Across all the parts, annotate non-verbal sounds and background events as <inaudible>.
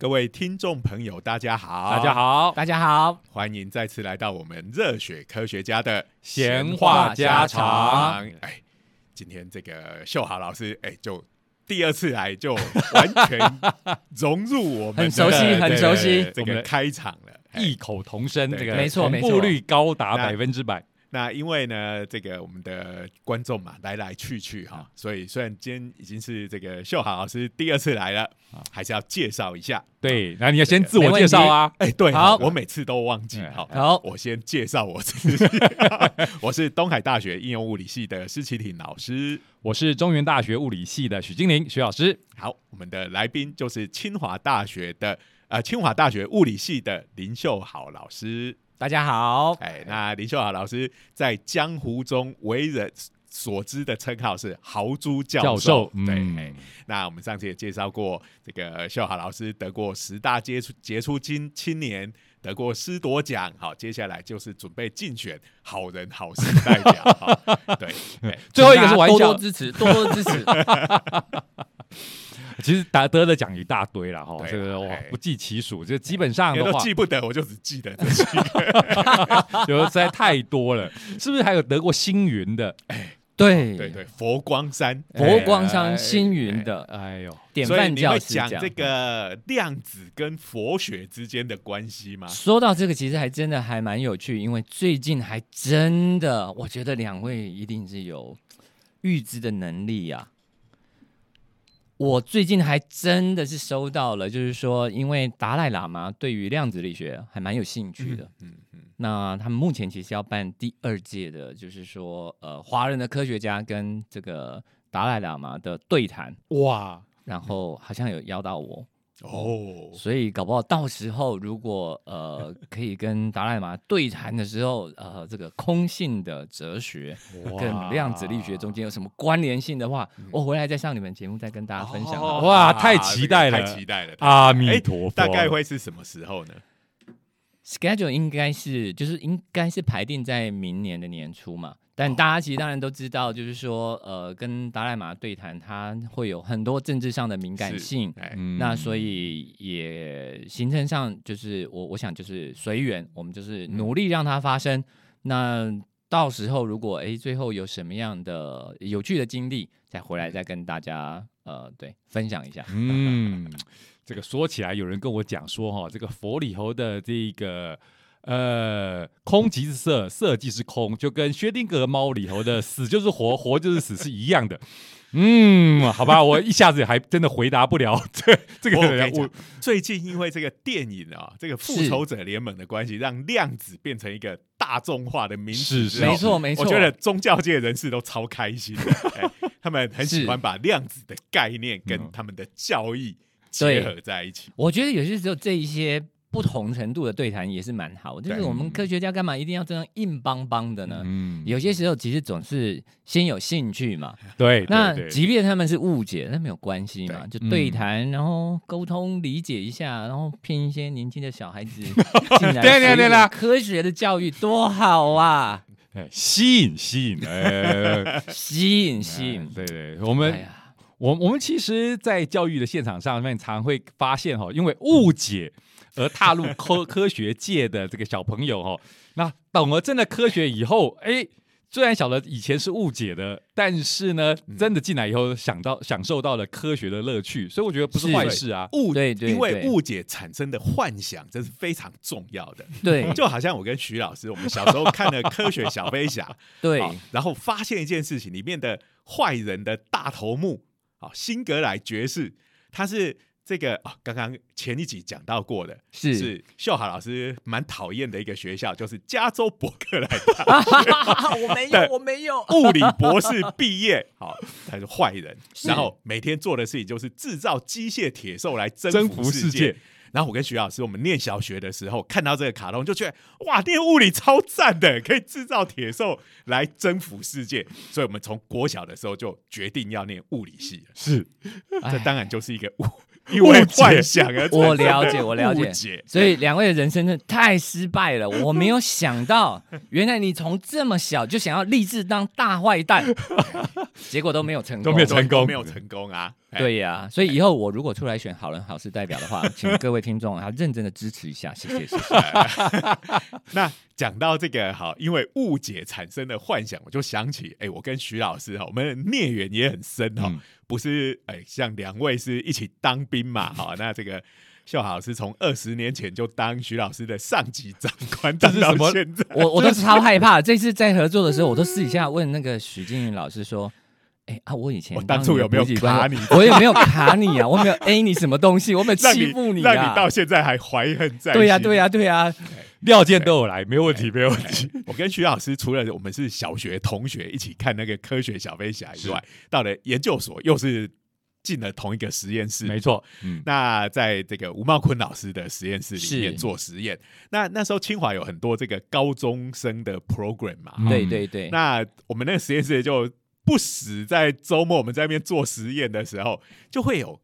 各位听众朋友，大家好，大家，好，大家好，欢迎再次来到我们热血科学家的闲话家常。哎，今天这个秀豪老师，哎，就第二次来，就完全融入我们，很熟悉很熟悉。这个我们开场了。哎异口同声，这个没错没错。同步率高达百分之百。那因为呢，这个我们的观众嘛，来来去去啊哈，所以虽然今天已经是这个秀豪老师第二次来了啊，还是要介绍一下。对，那你要先自我介绍啊。哎，对，好我每次都忘记哎。好，好我先介绍我自己，<laughs> 我是东海大学应用物理系的施启廷老师。我是中原大学物理系的许金玲许老师。好，我们的来宾就是清华大学的呃清华大学物理系的林秀豪老师。大家好，哎，那林秀好老师在江湖中为人所知的称号是豪猪教教授对，那我们上次也介绍过，这个秀好老师得过十大杰出杰出青青年，得过师铎奖。好，接下来就是准备竞选好人好事代表。好对，对最后一个是玩笑多多，支持，多多支持。<laughs> <laughs> 其实得得的奖一大堆了哈，这个哇哎不计其数。就基本上的话，记不得，我就只记得这些个。<laughs> 有的实在太多了。是不是还有得过星云的？哎对对对，佛光山。佛光山星云的哎呦，典范教师讲这。个量子跟佛学之间的关系吗？说到这个，其实还真的还蛮有趣，因为最近还真的，我觉得两位一定是有预知的能力呀、我最近还真的是收到了，就是说，因为达赖喇嘛对于量子力学还蛮有兴趣的，嗯嗯，那他们目前其实要办第二届的，就是说，呃，华人的科学家跟这个达赖喇嘛的对谈，哇，然后好像有邀到我，哦，所以搞不好到时候如果呃 <laughs> 可以跟达赖喇嘛对谈的时候，呃，这个空性的哲学跟量子力学中间有什么关联性的话，我回来再上你们节目再跟大家分享。哦哇啊太期待了太期待了！阿哎弥陀佛，大概会是什么时候呢？schedule 应该是就是应该是排定在明年的年初嘛。但大家其实当然都知道，就是说，呃，跟达赖玛对谈，他会有很多政治上的敏感性。那所以也行程上就是我我想就是随缘，我们就是努力让它发生。那到时候如果哎最后有什么样的有趣的经历，再回来再跟大家呃对分享一下。嗯，这个说起来，有人跟我讲说，哈，这个佛里头的这个呃，空即是色，色即是空，就跟薛定谔猫里头的死就是活，活就是死是一样的。<laughs> 嗯，好吧，我一下子还真的回答不了 <laughs> 这这个人物我最近因为这个电影啊，这个复仇者联盟的关系，让量子变成一个大众化的名词没错没错，我觉得宗教界人士都超开心的，<laughs> 哎他们很喜欢把量子的概念跟嗯。他们的教义结合在一起。我觉得有些时候这一些不同程度的对谈也是蛮好，就是我们科学家干嘛一定要这样硬邦邦的呢？嗯，有些时候其实总是先有兴趣嘛，对，那即便他们是误解，那没有关系嘛，就嗯对谈，然后沟通理解一下，然后骗一些年轻的小孩子 <laughs> 进来，对对对啦科学的教育多好啊，哎吸引吸引，<laughs> 哎，吸引吸引，对对，我们哎，我我们其实，在教育的现场上面，常会发现哈，因为误解而踏入科科学界的这个小朋友哦，那懂了真的科学以后，哎，虽然晓得以前是误解的，但是呢，真的进来以后，想到享受到了科学的乐趣，所以我觉得不是是坏事啊。误因为误解产生的幻想，这是非常重要的。<laughs> 对就好像我跟徐老师，我们小时候看了《科学小飞侠》，<laughs> 对好然后发现一件事情，里面的坏人的大头目，啊，辛格莱爵士，他是这个啊，刚刚前一集讲到过的，是是秀海老师蛮讨厌的一个学校，就是加州伯克莱大 <laughs> <laughs> 我没有，我没有，物理博士毕业，好，他是坏人，然后每天做的事情就是制造机械铁兽来征征服服世界。然后我跟徐老师，我们念小学的时候看到这个卡通，就觉得哇，念物理超赞的，可以制造铁兽来征服世界。<laughs> 所以我们从国小的时候就决定要念物理系了。是，<laughs> 这哎当然就是一个误，<laughs> 因为幻想而我了解我了解。所以两位的人生真的太失败了，我没有想到，原来你从这么小就想要立志当大坏蛋，结果都没有成功，都没有成功没有成功啊！哎对呀、所以以后我如果出来选好人好事代表的话，请各位听众要认真的支持一下，谢谢谢谢。那讲到这个好，因为误解产生的幻想，我就想起，哎，我跟徐老师哈，我们的孽缘也很深哈，嗯不是哎，像两位是一起当兵嘛，哈，那这个。秀豪老师从二十年前就当徐老师的上级长官，当到这是什么现在，我我都 <laughs> 超害怕，这次在合作的时候，我都私底下问那个许静云老师说。哎啊！我以前我当初有没有卡你 <laughs> 我有没有卡你啊？我有没有 A 你什么东西？我有没有让欺负你啊？让你到现在还怀恨在心。对呀、对呀、对呀、料件都有来，没有问题，没有问题。<laughs> 我跟徐老师除了我们是小学同学一起看那个科学小飞侠以外，到了研究所又是进了同一个实验室，没错，嗯，那在这个吴茂坤老师的实验室里面做实验，那那时候清华有很多这个高中生的 program 嘛，嗯对对对，那我们那个实验室就不时在周末我们在那边做实验的时候，就会有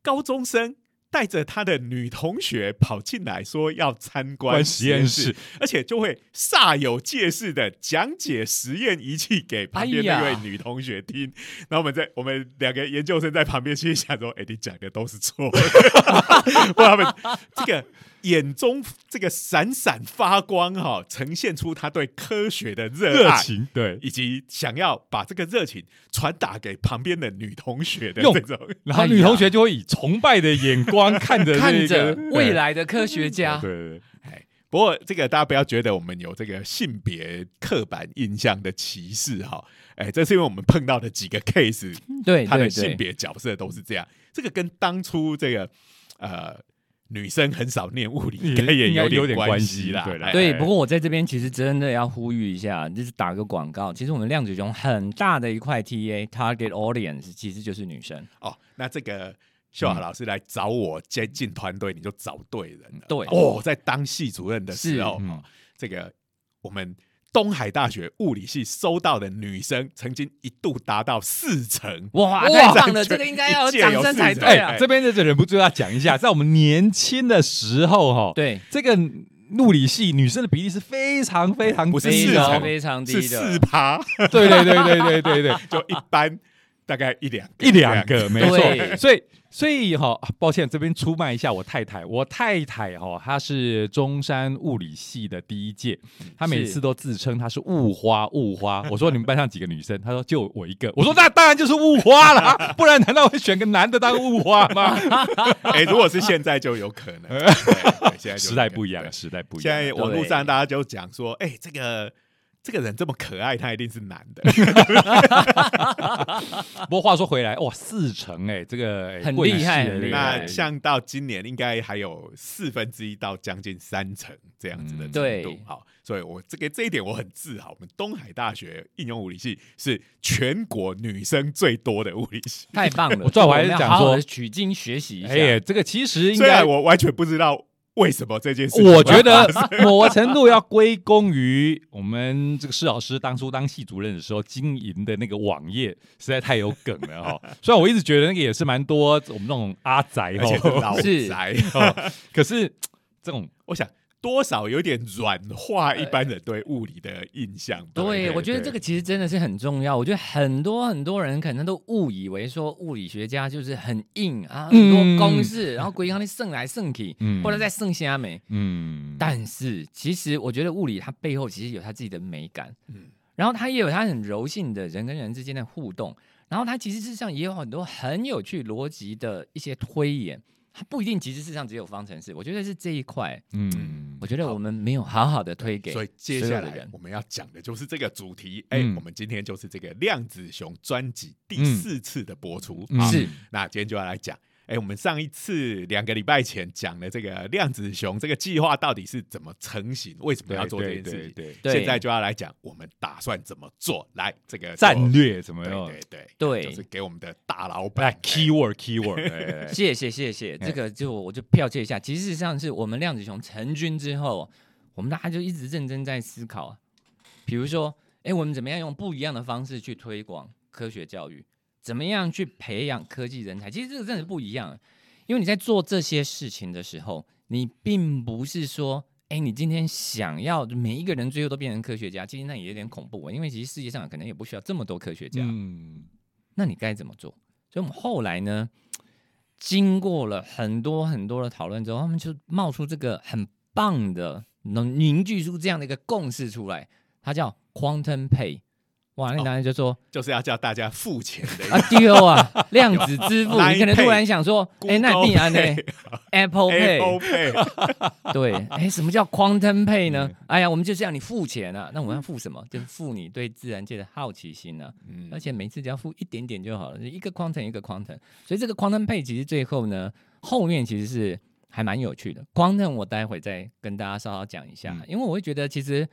高中生。带着他的女同学跑进来，说要参观观实验室，而且就会煞有介事的讲解实验仪器给旁边那哎呀位女同学听。然后我们在我们两个研究生在旁边心里想说：“哎、你讲的都是错的。<laughs> ”不然他们这个眼中这个闪闪发光哈、呈现出他对科学的热爱。对。以及想要把这个热情传达给旁边的女同学的用这种，然后女同学就会以崇拜的眼光看着 <laughs> 看着未来的科学家，对对对，哎，不过这个大家不要觉得我们有这个性别刻板印象的歧视哈，哎，这是因为我们碰到的几个 case，对对他的性对，别角色都是这样。这个跟当初这个呃女生很少念物理，也应该也有点点关系啦。对不过我在这边其实真的要呼吁一下，就是打个广告。其实我们量子中很大的一块 TA target audience 其实就是女生。哦，那这个。秀华老师来找我接进团队，你就找对人了。对哦，在当系主任的时候，这个我们东海大学物理系收到的女生，曾经一度达到四成。哇，哇太棒了！这这个应该要有掌声才四对啊哎！这边的忍不住要讲一下，<laughs> 在我们年轻的时候，哈，对，这个物理系女生的比例是非常非常低的非常非常低是的，四趴，<laughs> 对对对对对对对，就一般大概一两一两个没错，所以所以哈、抱歉，这边出卖一下我太太，我太太哈、她是中山物理系的第一届，她每次都自称她是雾花雾花。<laughs> 我说你们班上几个女生？她说就我一个。我说那当然就是雾花啦，<laughs> 不然难道会选个男的当雾花吗？<laughs> 哎，如果是现在就有可能，对对现在就有可能时代不一样，对时代不一样现。在网络上大家就讲说，哎，这个这个人这么可爱，他一定是男的。<laughs> 不过话说回来，哇，四成哎、这个、哎很贵厉害那像到今年，应该还有四分之一到将近三成这样子的程嗯度对。好，所以我这个这一点我很自豪。我们东海大学应用物理系是全国女生最多的物理系。太棒了！我最后还是讲说取经学习一下。哎、这个其实应该虽然我完全不知道为什么这件事情，我觉得某个程度要归功于我们这个施老师当初当系主任的时候经营的那个网页实在太有梗了哈。虽然我一直觉得那个也是蛮多我们那种阿宅而且是哈，老 <laughs> 是宅，<laughs> 哦可是这种我想多少有点软化一般人对物理的印象吧。对，我觉得对这个其实真的是很重要。我觉得很多很多人可能都误以为说物理学家就是很硬啊，很嗯多公式，然后鬼刚的剩来剩去，嗯。或者在剩下没。嗯，但是其实我觉得物理它背后其实有它自己的美感，嗯。然后它也有它很柔性的人跟人之间的互动，然后它其实事实上也有很多很有趣逻辑的一些推演，它不一定其实事实上只有方程式。我觉得是这一块，嗯我觉得我们没有好好的推给所以接下来我们要讲的就是这个主题。哎、嗯我们今天就是这个量子熊专辑第嗯四次的播出。嗯是那今天就要来讲。哎，我们上一次两个礼拜前讲的这个量子熊这个计划到底是怎么成型？为什么要做这对件事情？对对，对现在就要来讲我们打算怎么做。来，这个就战略怎么对样？对对对就是给我们的大老来板哎 keyword keyword，哎 <laughs> 谢谢谢谢，这个就我就剽窃一下。其实事实上是我们量子熊成军之后，我们大家就一直认真在思考啊，比如说，哎，我们怎么样用不一样的方式去推广科学教育？怎么样去培养科技人才？其实这个真的不一样，因为你在做这些事情的时候，你并不是说。哎，你今天想要每一个人最后都变成科学家，其实那也有点恐怖啊。因为其实世界上可能也不需要这么多科学家。嗯，那你该怎么做？所以我们后来呢，经过了很多很多的讨论之后，他们就冒出这个很棒的，能凝聚出这样的一个共识出来，它叫 Quantum Pay。哇，那男人就说、就是要叫大家付钱的啊丢啊，<laughs> 量子支付，你可能突然想说，哎、那必然呢 Pay，Apple Apple Pay，Pay，<laughs> 对，哎，什么叫 Quantum Pay 呢？嗯？哎呀，我们就是要你付钱啊，那我们要付什么？就是付你对自然界的好奇心啊。嗯。而且每次只要付一点点就好了，一个 quantum 一个 quantum，所以这个 quantum pay 其实最后呢，后面其实是还蛮有趣的。quantum 我待会再跟大家稍稍讲一下，嗯。因为我会觉得其实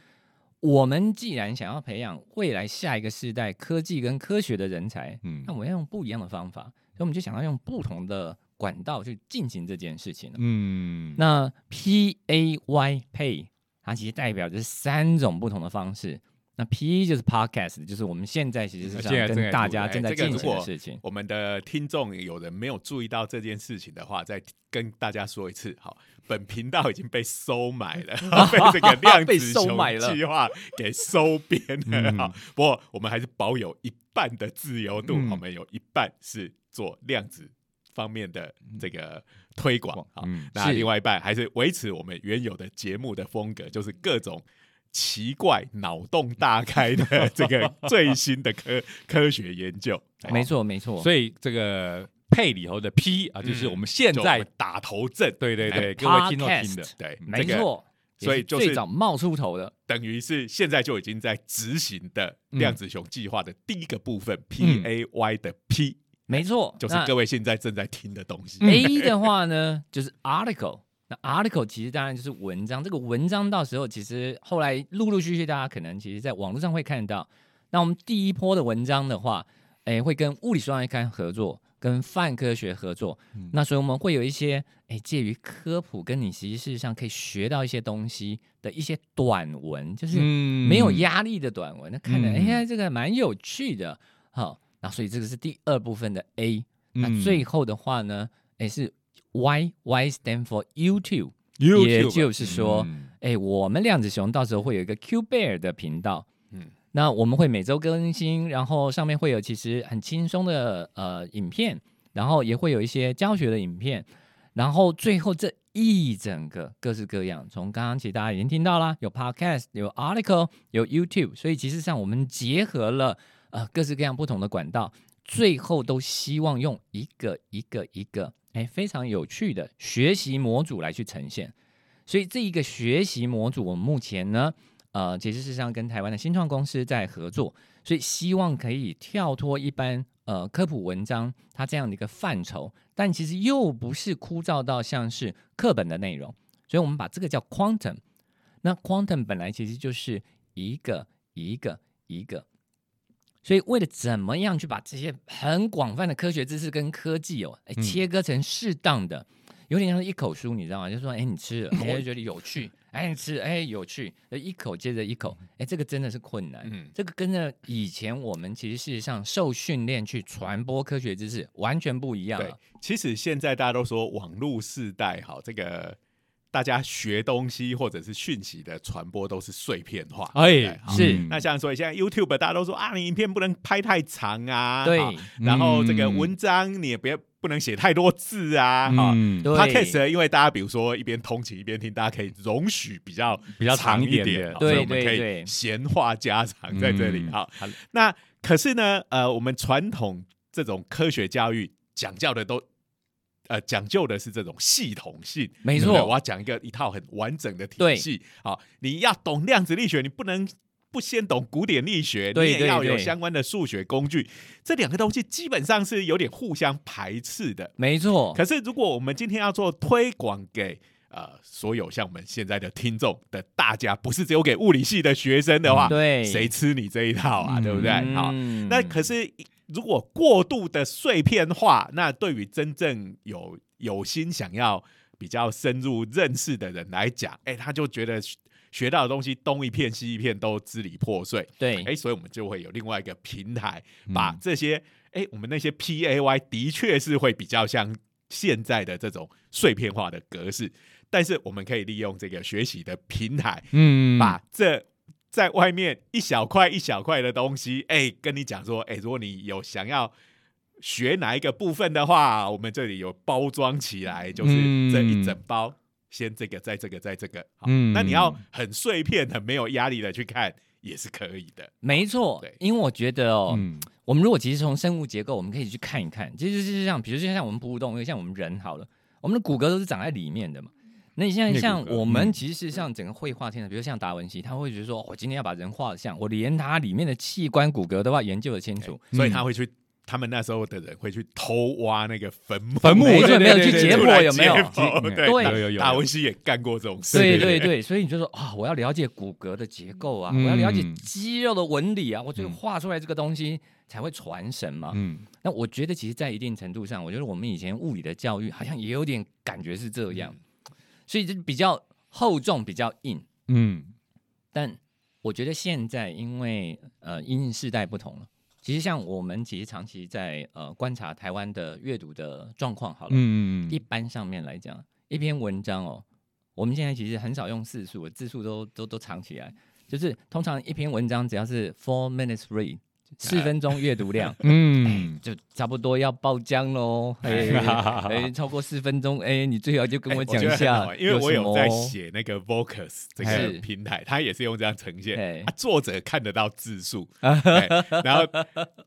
我们既然想要培养未来下一个世代科技跟科学的人才，嗯那我们要用不一样的方法，所以我们就想要用不同的管道去进行这件事情了。嗯，那 P A Y Pay 它其实代表就是三种不同的方式。那 P 就是 Podcast，就是我们现在其实是现在跟大家正在进行的事情。我们的听众有人没有注意到这件事情的话，再跟大家说一次。好，本频道已经被收买了，<laughs> 被这个量 <laughs> 被子了计划给收编了。嗯好，不过我们还是保有一半的自由度，嗯我们有一半是做量子方面的这个推广。啊，嗯那另外一半还是维持我们原有的节目的风格，就是各种。奇怪、脑洞大开的这个最新的科科学研究，<laughs> 没错，没错。所以这个配里头的 P 啊，就是嗯我们现在打头阵，对对对，哎各位听众听的对，没错，所以就是最早冒出头的。等于是现在就已经在执行的嗯量子熊计划的第一个部分、P A Y 的 P，没错，就是各位现在正在听的东西。嗯 A 的话呢，就是 article。那 article 其实当然就是文章，这个文章到时候其实后来陆陆续续大家可能其实在网络上会看到。那我们第一波的文章的话，哎，会跟物理双月刊合作，跟泛科学合作。嗯那所以我们会有一些哎介于科普跟你实际事实上可以学到一些东西的一些短文，就是嗯没有压力的短文，那看着哎这个蛮有趣的。好，那所以这个是第二部分的 A。那嗯最后的话呢，哎是 Y Y stand for YouTube，YouTube 也就是说嗯。哎，我们量子熊到时候会有一个 Q Bear 的频道，嗯。嗯，那我们会每周更新，然后上面会有其实很轻松的呃影片，然后也会有一些教学的影片，然后最后这一整个各式各样，从刚刚其实大家已经听到啦，有 Podcast，有 Article，有 YouTube，所以其实上我们结合了呃各式各样不同的管道，最后都希望用一个一个一个哎非常有趣的学习模组来去呈现。所以这一个学习模组，我们目前呢，呃，其实事实上跟台湾的新创公司在合作，所以希望可以跳脱一般呃科普文章它这样的一个范畴，但其实又不是枯燥到像是课本的内容，所以我们把这个叫 quantum。那 quantum 本来其实就是一个一个一个，所以为了怎么样去把这些很广泛的科学知识跟科技哦，哎嗯切割成适当的，有点像是一口书，你知道吗？就是说，哎，你吃了，我就，觉得有趣，哎，你吃，哎，有趣，呃一口接着一口，哎，这个真的是困难。嗯，这个跟着以前我们其实事实上受训练去传播科学知识完全不一样对。，其实现在大家都说网络世代，好，这个大家学东西或者是讯息的传播都是碎片化，哎是嗯。那像所以现在 YouTube 大家都说啊，你影片不能拍太长啊，对。然后这个嗯文章你也别不能写太多字啊，哈、嗯对。Podcast 呢因为大家比如说一边通勤一边听，大家可以容许比较比较长长一点所以我们可以对。对闲话家常在这里。嗯。好，好。那可是呢，呃，我们传统这种科学教育讲教的都。呃，讲究的是这种系统性，没对对错我要讲一个一套很完整的体系。好，你要懂量子力学，你不能不先懂古典力学，你也要有相关的数学工具。这两个东西基本上是有点互相排斥的。没错，可是，如果我们今天要做推广给呃所有像我们现在的听众的大家，不是只有给物理系的学生的话，对，谁吃你这一套啊？嗯对不对？好，嗯那可是如果过度的碎片化，那对于真正有有心想要比较深入认识的人来讲，哎，他就觉得学学到的东西东一片西一片都支离破碎，对，哎，所以我们就会有另外一个平台，嗯。把这些哎，我们那些 P A Y 的确是会比较像现在的这种碎片化的格式，但是我们可以利用这个学习的平台，嗯。把这在外面一小块一小块的东西，哎，跟你讲说，哎，如果你有想要学哪一个部分的话，我们这里有包装起来，就是嗯这一整包，先这个，再这个，再这个。好，嗯那你要很碎片、很没有压力的去看，也是可以的。没错对，因为我觉得哦，嗯我们如果其实从生物结构，我们可以去看一看，其实就是像，比如就像我们哺乳动物，像我们人好了，我们的骨骼都是长在里面的嘛。那你现在内骨像我们嗯其实像整个绘画天的，比如像达文西，他会觉得说，我今天要把人画的像，我连他里面的器官骨骼都要研究的清楚。所以他会去，他们那时候的人会去偷挖那个坟墓，坟墓没错，对没有去解剖有没有？对，有有有达文西也干过这种事。对对对，所以你就说啊，我要了解骨骼的结构啊，嗯我要了解肌肉的纹理啊，我就嗯画出来这个东西才会传神嘛。嗯那我觉得其实，在一定程度上，我觉得我们以前物理的教育好像也有点感觉是这样，所以就比较厚重，比较硬。嗯。但我觉得现在因为呃因应世代不同了，其实像我们其实长期在呃观察台湾的阅读的状况，好了，嗯一般上面来讲，一篇文章哦，我们现在其实很少用字数，字数都都都藏起来，就是通常一篇文章只要是 four minutes read，<laughs> 四分钟阅读量。<laughs> 嗯。就差不多要爆浆喽，哎 <laughs> 哎，超过四分钟，哎，你最好就跟哎我讲一下，因为我有在写那个 Vocus 这个平台，它也是用这样呈现。作者看得到字数，哎然后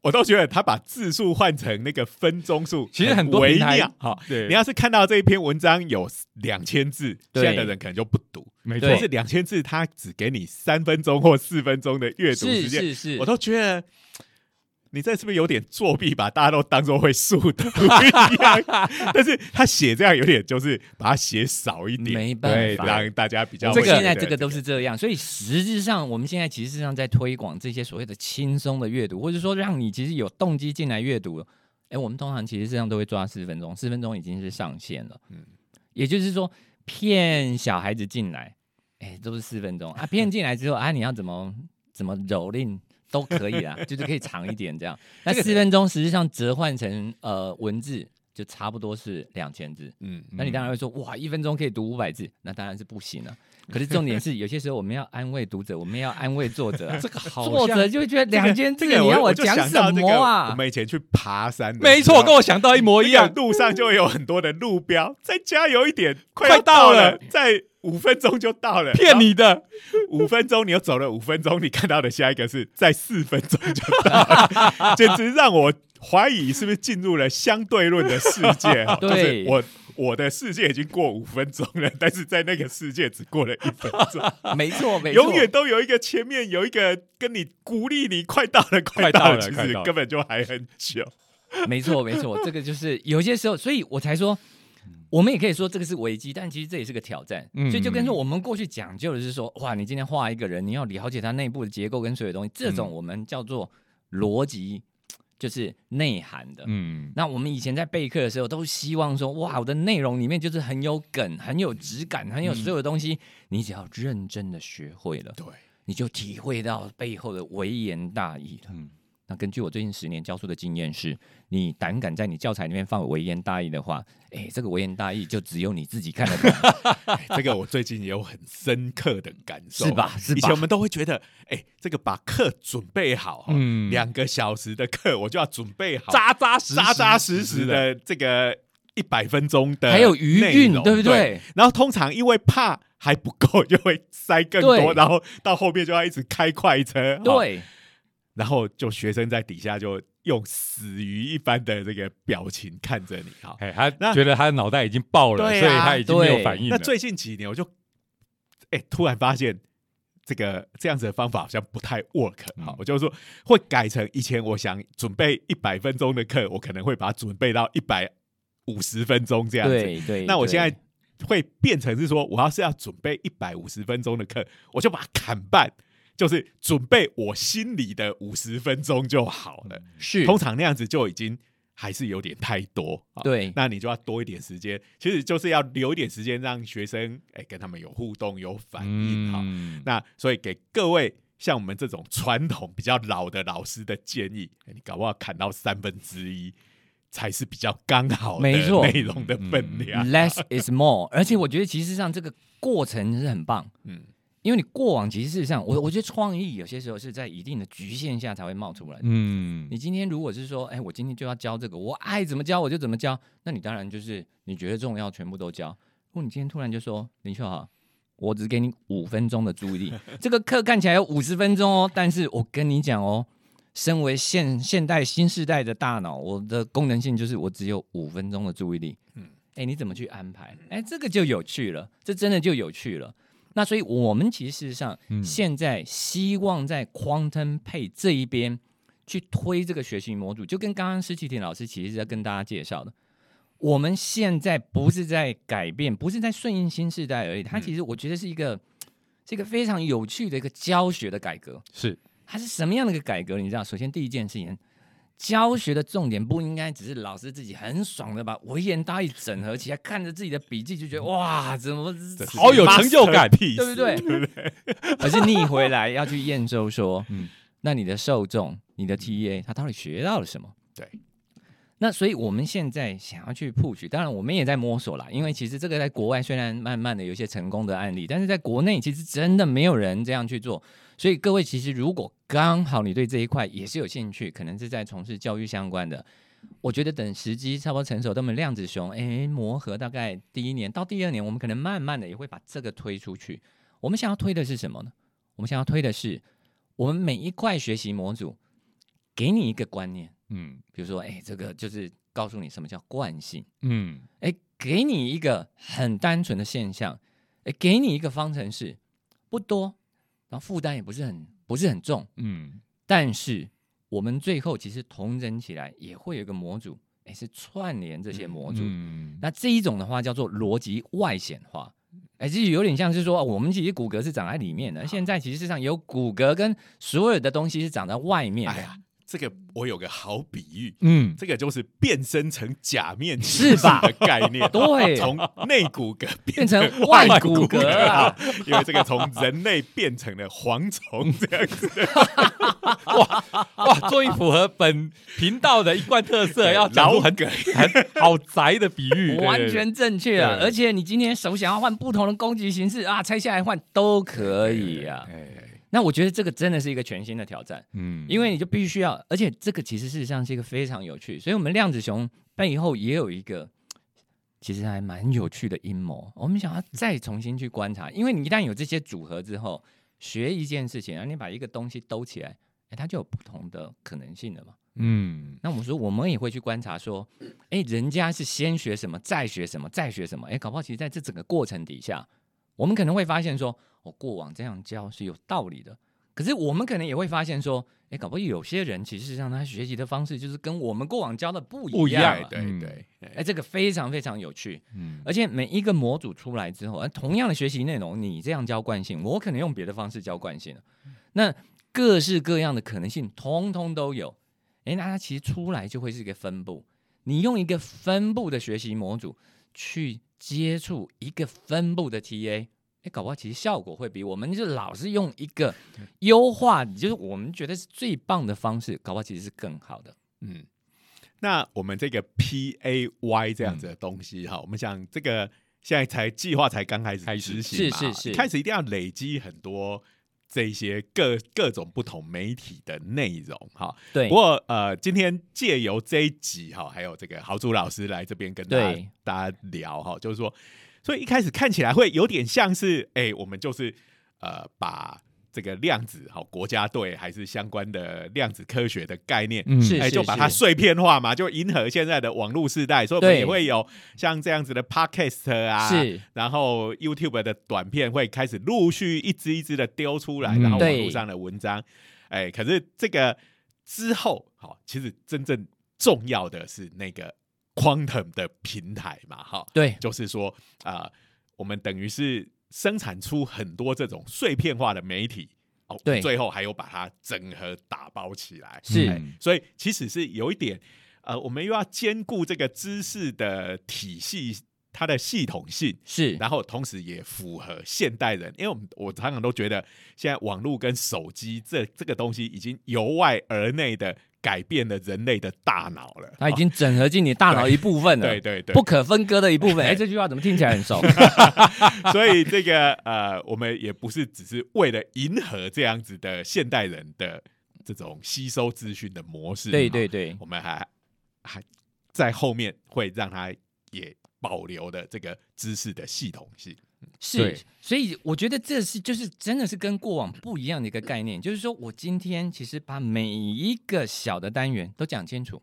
我都觉得他把字数换成那个分钟数，其实很多微平台妙。好，对。你要是看到这一篇文章有两千字，现对在的人可能就不读。没错。是两千字，他只给你三分钟或四分钟的阅读时是间，是是，我都觉得你这是不是有点作弊，把大家都当做会速读 <laughs> 一样？但是他写这样有点就是把它写少一点，没办对法。让大家比较这个现在这个都是这样，所以实质上我们现在其实上在推广这些所谓的轻松的阅读，或者说让你其实有动机进来阅读。哎，我们通常其实上都会抓四分钟，四分钟已经是上限了。嗯嗯，也就是说骗小孩子进来，哎，都是四分钟啊。骗进来之后啊，你要怎么怎么蹂躏都可以啊，<laughs> 就是可以长一点这样。那四分钟实际上折换成呃文字，就差不多是两千字。嗯，那你当然会说，哇，一分钟可以读五百字，那当然是不行了、<laughs> 可是重点是，有些时候我们要安慰读者，我们要安慰作者、啊，<laughs> 这个好作者就会觉得两千字，这个你要我就讲什么啊我？们以前去爬山没错，跟我想到一模一样。路上就会有很多的路标，再加油一点，快到了，再五分钟就到了，骗你的，五分钟，你又走了五分钟，你看到的下一个是在四分钟就到了，<laughs> 简直让我怀疑是不是进入了相对论的世界哈就是对我我的世界已经过五分钟了，但是在那个世界只过了一分钟，没错，没错，永远都有一个前面有一个跟你鼓励你快到了，快快到了了，其实根本就还很久。没错，没错，这个就是有些时候，所以我才说，我们也可以说这个是危机，但其实这也是个挑战。嗯所以就跟说我们过去讲究的是说，哇，你今天画一个人，你要了解他内部的结构跟所有东西，这种嗯。我们叫做逻辑，就是内涵的。嗯，那我们以前在备课的时候，都希望说，哇，我的内容里面就是很有梗、很有质感、很有所有东西，你只要认真的学会了，对，你就体会到背后的微言大义了。嗯那根据我最近十年教书的经验是，你胆敢在你教材里面放微言大义的话，哎，这个微言大义就只有你自己看得懂，哎 <laughs> 这个我最近也有很深刻的感受，是吧？是吧以前我？们都会觉得，哎、这个把课准备好，嗯两个小时的课我就要准备好，扎扎实扎扎实实的这个一百分钟的，还有余韵，对不对？对？然后通常因为怕还不够，<laughs> 就会塞更多，然后到后面就要一直开快车，哦，对，然后就学生在底下就用死鱼一般的这个表情看着你，哈。哎，他那觉得他的脑袋已经爆了，啊所以他已经没有反应了。那最近几年我就，哎、突然发现这个这样子的方法好像不太 work 好、嗯我就说会改成以前我想准备一百分钟的课，我可能会把它准备到一百五十分钟这样子。对对。对那我现在会变成是说，我要是要准备一百五十分钟的课，我就把它砍半。就是准备我心里的五十分钟就好了，是。通常那样子就已经还是有点太多。啊对。那你就要多一点时间，其实就是要留一点时间让学生哎、跟他们有互动有反应哈、嗯那所以给各位像我们这种传统比较老的老师的建议，哎你搞不好砍到三分之一才是比较刚好的内容的分量。less is more，而且我觉得其实上这个过程是很棒，嗯，因为你过往其实事实上，我我觉得创意有些时候是在一定的局限下才会冒出来的。嗯你今天如果是说，哎，我今天就要教这个，我爱怎么教我就怎么教，那你当然就是你觉得重要全部都教。如果你今天突然就说林秀豪，我只给你五分钟的注意力，<laughs> 这个课看起来有五十分钟哦，但是我跟你讲哦，身为现现代新时代的大脑，我的功能性就是我只有五分钟的注意力。嗯嗯，哎，你怎么去安排？哎，这个就有趣了，这真的就有趣了。那所以我们其实事实上嗯现在希望在 Quantum Pay 这一边去推这个学习模组，就跟刚刚施启廷老师其实是在跟大家介绍的。我们现在不是在改变，不是在顺应新时代而已，它其实我觉得是一个是一个非常有趣的一个教学的改革。是它是什么样的一个改革？你知道，首先第一件事情，教学的重点不应该只是老师自己很爽的把微言大义整合起来，看着自己的笔记就觉得哇，怎么好有成就感对不对？对不对？<laughs> 而是逆回来要去验收说，嗯那你的受众、你的 TA 他到底学到了什么？对。那所以我们现在想要去 push，当然我们也在摸索啦，因为其实这个在国外虽然慢慢的有一些成功的案例，但是在国内其实真的没有人这样去做。所以各位其实如果刚好你对这一块也是有兴趣，可能是在从事教育相关的，我觉得等时机差不多成熟，等我们量子熊哎磨合大概第一年到第二年，我们可能慢慢的也会把这个推出去。我们想要推的是什么呢？我们想要推的是我们每一块学习模组给你一个观念，嗯比如说哎这个就是告诉你什么叫惯性。嗯哎，给你一个很单纯的现象，哎，给你一个方程式，不多，然后负担也不是很不是很重，嗯但是我们最后其实同整起来也会有一个模组，哎，是串联这些模组。嗯那这一种的话叫做逻辑外显化，哎，这有点像是说，我们其实骨骼是长在里面的，现在其实市场有骨骼跟所有的东西是长在外面的，哎呀，这个我有个好比喻，嗯这个就是变身成假面是吧骑士的概念，<laughs> 对 <laughs> 从内骨骼变成成外外骨骼啊，因为这个从人类变成了蝗虫这样子，<laughs> 哇，终于符合本频道的一贯特色，要讲出很很好宅的比喻，完全正确啊！而且你今天手想要换不同的攻击形式啊，拆下来换都可以啊。哎，那我觉得这个真的是一个全新的挑战，嗯因为你就必须要，而且这个其实事实上是一个非常有趣，所以我们量子熊背后也有一个其实还蛮有趣的阴谋。我们想要再重新去观察，因为你一旦有这些组合之后，学一件事情，然后你把一个东西兜起来，哎，它就有不同的可能性了嘛。嗯那我们说，我们也会去观察说，哎，人家是先学什么，再学什么，再学什么，哎，搞不好其实在这整个过程底下，我们可能会发现说，我、过往这样教是有道理的。可是我们可能也会发现说，哎，搞不好有些人其实上他学习的方式就是跟我们过往教的不不一样一样啊。对嗯对对，哎，这个非常非常有趣，嗯而且每一个模组出来之后，呃同样的学习内容，你这样教惯性，我可能用别的方式教惯性那各式各样的可能性，通通都有。哎，那它其实出来就会是一个分布。你用一个分布的学习模组去接触一个分布的 TA，哎，搞不好其实效果会比我们就老是用一个优化，就是我们觉得是最棒的方式，搞不好其实是更好的。嗯，那我们这个 P A Y 这样子的东西哈，我们想这个现在才计划才刚开始开始。执行嘛，是是是。开始一定要累积很多这一些各各种不同媒体的内容哈。对不过呃，今天借由这一集哈，还有这个豪猪老师来这边跟大家大家聊哈，就是说，所以一开始看起来会有点像是哎、我们就是呃把。这个量子好国家队还是相关的量子科学的概念，嗯。哎，就把它碎片化嘛，就迎合现在的网络时代，所以我们也会有像这样子的 podcast 啊，是，然后 YouTube 的短片会开始陆续一支一支的丢出来，嗯。然后网对络上的文章，哎，可是这个之后，好，其实真正重要的是那个 Quantum 的平台嘛，哈，对，就是说啊、我们等于是生产出很多这种碎片化的媒体。哦，对。最后还有把它整合打包起来，是。哎所以其实是有一点，呃，我们又要兼顾这个知识的体系，它的系统性，是，然后同时也符合现代人，因为我们我常常都觉得，现在网络跟手机这这个东西已经由外而内的改变了人类的大脑了。它已经整合进你大脑一部分了，<laughs> 对对对不，可分割的一部分。哎，这句话怎么听起来很熟？<laughs> 所以这个呃，我们也不是只是为了迎合这样子的现代人的这种吸收资讯的模式，对对对，我们还还在后面会让它也保留的这个知识的系统性。是，所以我觉得这是就是真的是跟过往不一样的一个概念，就是说我今天其实把每一个小的单元都讲清楚，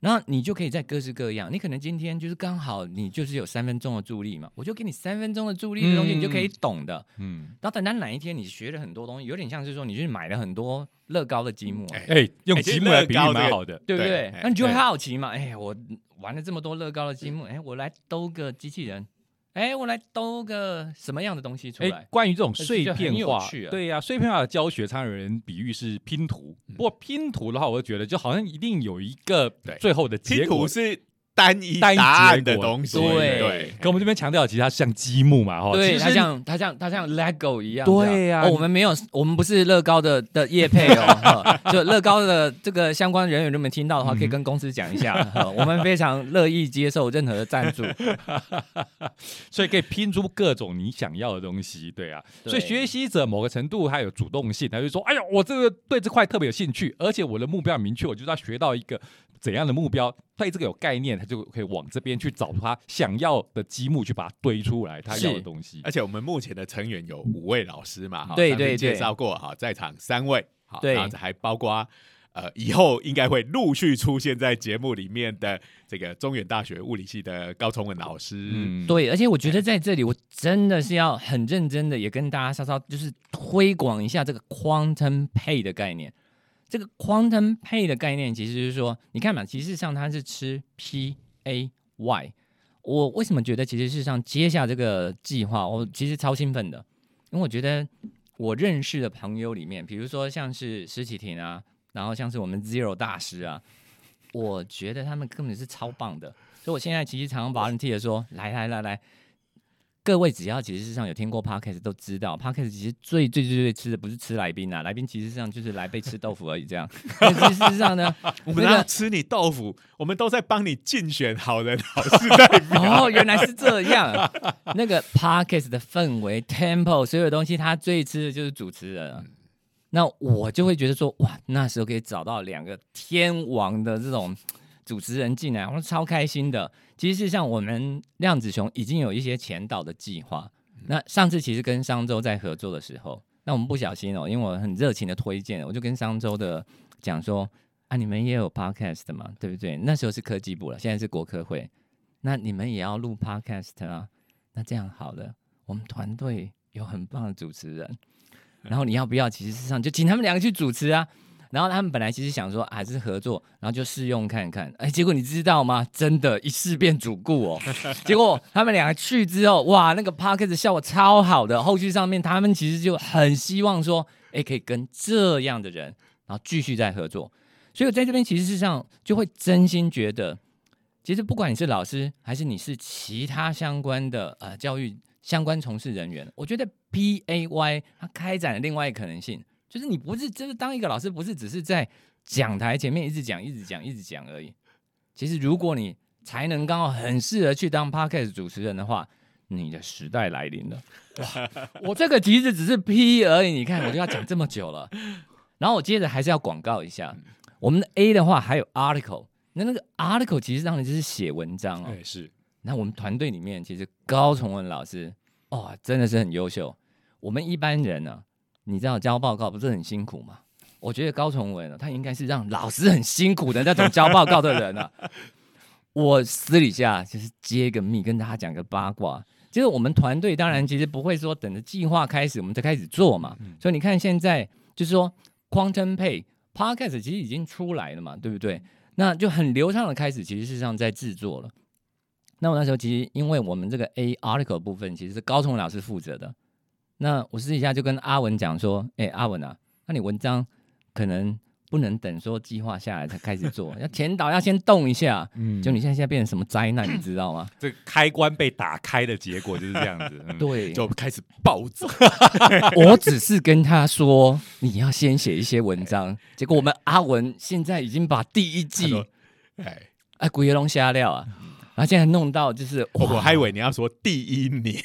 然后你就可以在各式各样。你可能今天就是刚好你就是有三分钟的助力嘛，我就给你三分钟的助力的东西，嗯你就可以懂的。嗯，然后等到哪一天你学了很多东西，有点像是说你去买了很多乐高的积木啊，哎哎，用积木来比喻蛮好的。对不对？那你就会好奇嘛？哎，我玩了这么多乐高的积木，哎，我来兜个机器人，哎，我来兜个什么样的东西出哎来，？关于这种碎片化，啊对呀、碎片化的教学，常有人比喻是拼图。不过拼图的话，我就觉得就好像一定有一个对最后的结拼果图是单一单一答案的东西，对。对，跟我们这边强调，其实它像积木嘛，哈，对，其实它像它像它像 LEGO 一样。对呀。哦，我们没有，我们不是乐高的的业配哦，<laughs> 就乐高的这个相关人员，如果听到的话，可以跟公司讲一下，我们非常乐意接受任何的赞助。<laughs> 所以可以拼出各种你想要的东西，对啊。对。所以学习者某个程度还有主动性，他就说：“哎呀，我这个对这块特别有兴趣，而且我的目标很明确，我就是要学到一个怎样的目标，对这个有概念，他就可以往这边去找他想要的积木，去把它堆出来他要的是东西。而且我们目前的成员有五位老师嘛，哈对对介对绍过哈，在场三位，好，对然后还包括呃以后应该会陆续出现在节目里面的这个中原大学物理系的高崇文老师，嗯，对，而且我觉得在这里，我真的是要很认真的，也跟大家稍稍就是推广一下这个 quantum pay 的概念。这个 quantum pay 的概念，其实就是说，你看嘛，其实上它是吃 P A Y。我为什么觉得其实事实上接下这个计划，我其实超兴奋的，因为我觉得我认识的朋友里面，比如说像是施启庭啊，然后像是我们 Zero 大师啊，我觉得他们根本是超棒的。所以我现在其实常常 volunteer 说，来来来来，各位只要其实上有听过 podcast 都知道，podcast 其实最最最最吃的不是吃来宾啊，来宾其实上就是来被吃豆腐而已这样。但是事实上呢，<laughs> 我们那个要吃你豆腐，我们都在帮你竞选好人 <laughs> 好事代表。哦，原来是这样。那个 podcast 的氛围、tempo，所有东西，他最吃的就是主持人啊。那我就会觉得说，哇，那时候可以找到两个天王的这种主持人进来，我超开心的。其实事实上，我们量子熊已经有一些前导的计划。那上次其实跟商周在合作的时候，那我们不小心哦，因为我很热情的推荐，我就跟商周的讲说，啊，你们也有 podcast 嘛，对不对？那时候是科技部了，现在是国科会。那你们也要录 podcast 啊？那这样好了，我们团队有很棒的主持人，然后你要不要？其实上就请他们两个去主持啊。然后他们本来其实想说还是合作，然后就试用看看。哎，结果你知道吗？真的，一试变主顾哦。<laughs> 结果他们两个去之后，哇，那个 podcast 效果超好的。后续上面他们其实就很希望说，哎，可以跟这样的人，然后继续再合作。所以我在这边其实事实上就会真心觉得，其实不管你是老师，还是你是其他相关的呃教育相关从事人员，我觉得 P A Y 它开展了另外一个可能性，就是你不是就是当一个老师，不是只是在讲台前面一直讲、一直讲、一直讲而已。其实如果你才能刚好很适合去当 podcast 主持人的话，你的时代来临了。哇，我这个其实只是 P 而已，你看我就要讲这么久了。然后我接着还是要广告一下，我们的 A 的话还有 article，那那个 article 其实上呢就是写文章哦。哎是，那我们团队里面其实高崇文老师，哦，真的是很优秀。我们一般人呢、你知道交报告不是很辛苦吗？我觉得高崇文呢，他应该是让老师很辛苦的那种交报告的人啊。<laughs> 我私底下就是揭个密，跟大家讲个八卦。就是我们团队当然其实不会说等着计划开始我们才开始做嘛，所以你看现在就是说 Quantum Pay Podcast 其实已经出来了嘛，对不对？那就很流畅的开始，其实事实上在制作了。那我那时候其实因为我们这个 A article 部分其实是高崇文老师负责的，那我私底下就跟阿文讲说，哎、阿文啊，那你文章可能不能等说计划下来才开始做，<laughs> 要前导要先动一下。嗯就你现在现在变成什么灾难，你知道吗？这个开关被打开的结果就是这样子。<laughs> 嗯对，就开始暴走。<laughs> 我只是跟他说你要先写一些文章，结果我们阿文现在已经把第一季哎，哎鬼爷龙瞎料啊，然后现在弄到就是哇我我还以为你要说第一年，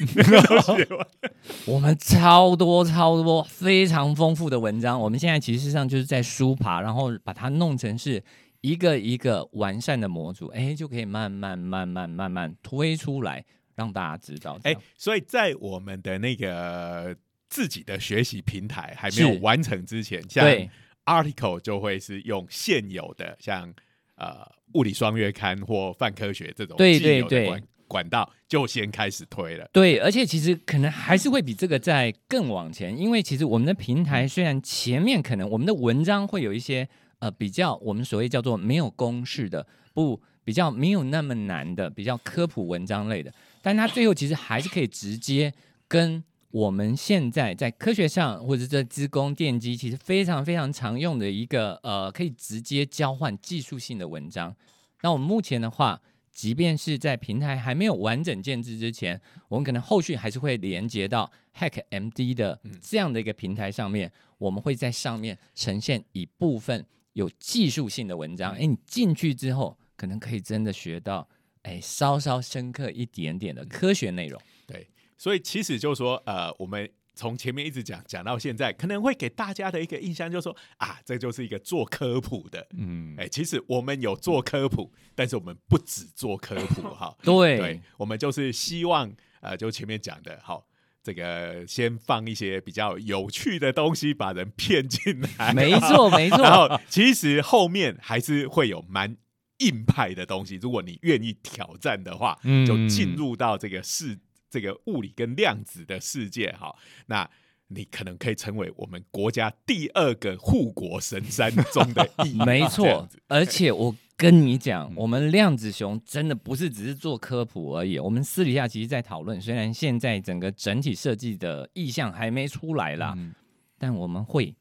<laughs> 我们超多超多非常丰富的文章，我们现在其实上就是在书爬，然后把它弄成是一个一个完善的模组，哎，就可以慢慢慢慢慢慢推出来，让大家知道。哎哎，，所以在我们的那个自己的学习平台还没有是。完成之前，像对。article 就会是用现有的像呃物理双月刊或泛科学这种对对对管管道就先开始推了。对，而且其实可能还是会比这个在更往前，因为其实我们的平台虽然前面可能我们的文章会有一些呃比较我们所谓叫做没有公式的，不比较没有那么难的，比较科普文章类的，但它最后其实还是可以直接跟我们现在在科学上或者是在资工电机，其实非常非常常用的一个呃，可以直接交换技术性的文章。那我们目前的话，即便是在平台还没有完整建制之前，我们可能后续还是会连接到 Hack MD 的这样的一个平台上面，我们会在上面呈现一部分有技术性的文章。诶，你进去之后，可能可以真的学到哎稍稍深刻一点点的科学内容。对，所以其实就是说，呃，我们从前面一直讲讲到现在，可能会给大家的一个印象就是说，啊，这就是一个做科普的。嗯，哎、其实我们有做科普，但是我们不只做科普 <laughs> 哈。对对，我们就是希望，呃，就前面讲的，好，这个先放一些比较有趣的东西，把人骗进来。没错，没错。然后其实后面还是会有蛮硬派的东西，如果你愿意挑战的话，嗯就进入到这个世这个物理跟量子的世界哈。那你可能可以成为我们国家第二个护国神山中的一 <laughs> 员，没错，而且我跟你讲，嗯我们量子熊真的不是只是做科普而已，我们私底下其实在讨论，虽然现在整个整体设计的意向还没出来啦，嗯但我们会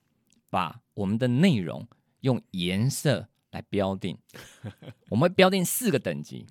把我们的内容用颜色来标定，<laughs> 我们会标定四个等级。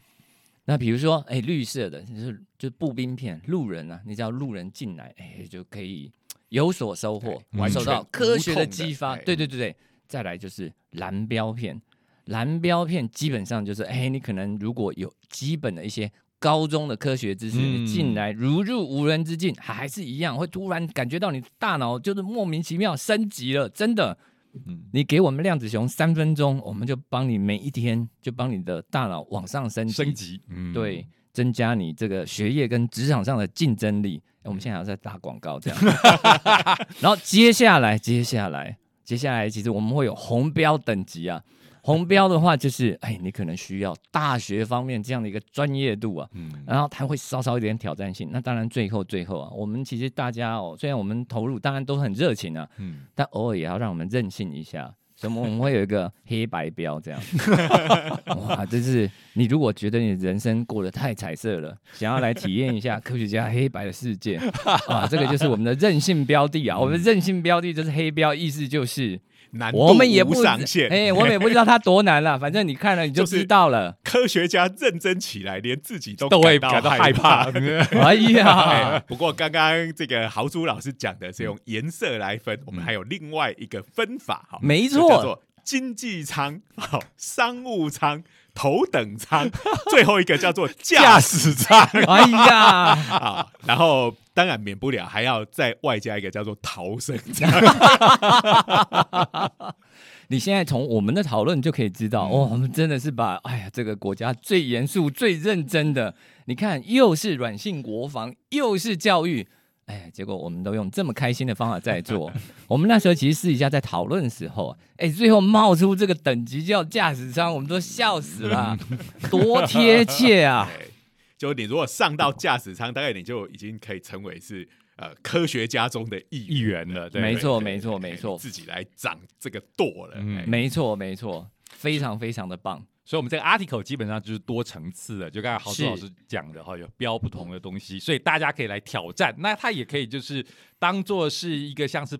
那比如说，哎，绿色的就是就是步兵片，路人啊，你只要路人进来，哎，就可以有所收获，受到科学的激发。哎对对对对，再来就是蓝标片，蓝标片基本上就是，哎，你可能如果有基本的一些高中的科学知识，嗯你进来如入无人之境，还是一样会突然感觉到你大脑就是莫名其妙升级了，真的。嗯你给我们量子熊三分钟，我们就帮你每一天就帮你的大脑往上升级，升级，嗯，对，增加你这个学业跟职场上的竞争力。哎我们现在还在打广告这样，<laughs> 然后接下来，接下来，接下来，其实我们会有红标等级啊。红标的话，就是哎，你可能需要大学方面这样的一个专业度啊，嗯，然后它会稍稍有点挑战性。那当然，最后最后啊，我们其实大家哦，虽然我们投入当然都很热情啊，嗯，但偶尔也要让我们任性一下。所以我们会有一个黑白标这样，<laughs> 哇，真是你如果觉得你人生过得太彩色了，想要来体验一下科学家黑白的世界，<laughs> 啊，这个就是我们的任性标的啊。我们的任性标的就是黑标，意思就是难度我们也不无上限。哎、我们也不知道它多难了，<laughs> 反正你看了你就就是知道了。科学家认真起来，连自己都都会感感到害害怕。<laughs> 哎呀哎，不过刚刚这个豪猪老师讲的是用颜色来分，我们还有另外一个分法哈，没错叫错，做经济舱、好商务舱、头等舱，最后一个叫做 <laughs> 驾驶舱哎呀，啊。然后当然免不了还要再外加一个叫做逃生舱。<laughs> 你现在从我们的讨论就可以知道，哦，我们真的是把哎呀这个国家最严肃、最认真的，你看又是软性国防，又是教育。哎，结果我们都用这么开心的方法在做。我们那时候其实私底下在讨论的时候，哎，最后冒出这个等级叫驾驶舱，我们都笑死了，<laughs> 多贴切啊！<laughs> 对，就你如果上到驾驶舱，大概你就已经可以成为是呃科学家中的一一员了，对，没错，对没错，对没错，自己来掌这个舵了。没错，没错，非常非常的棒。所以，我们这个 article 基本上就是多层次的，就刚才郝是志老师讲的哈，有标不同的东西，所以大家可以来挑战。那它也可以就是当做是一个像是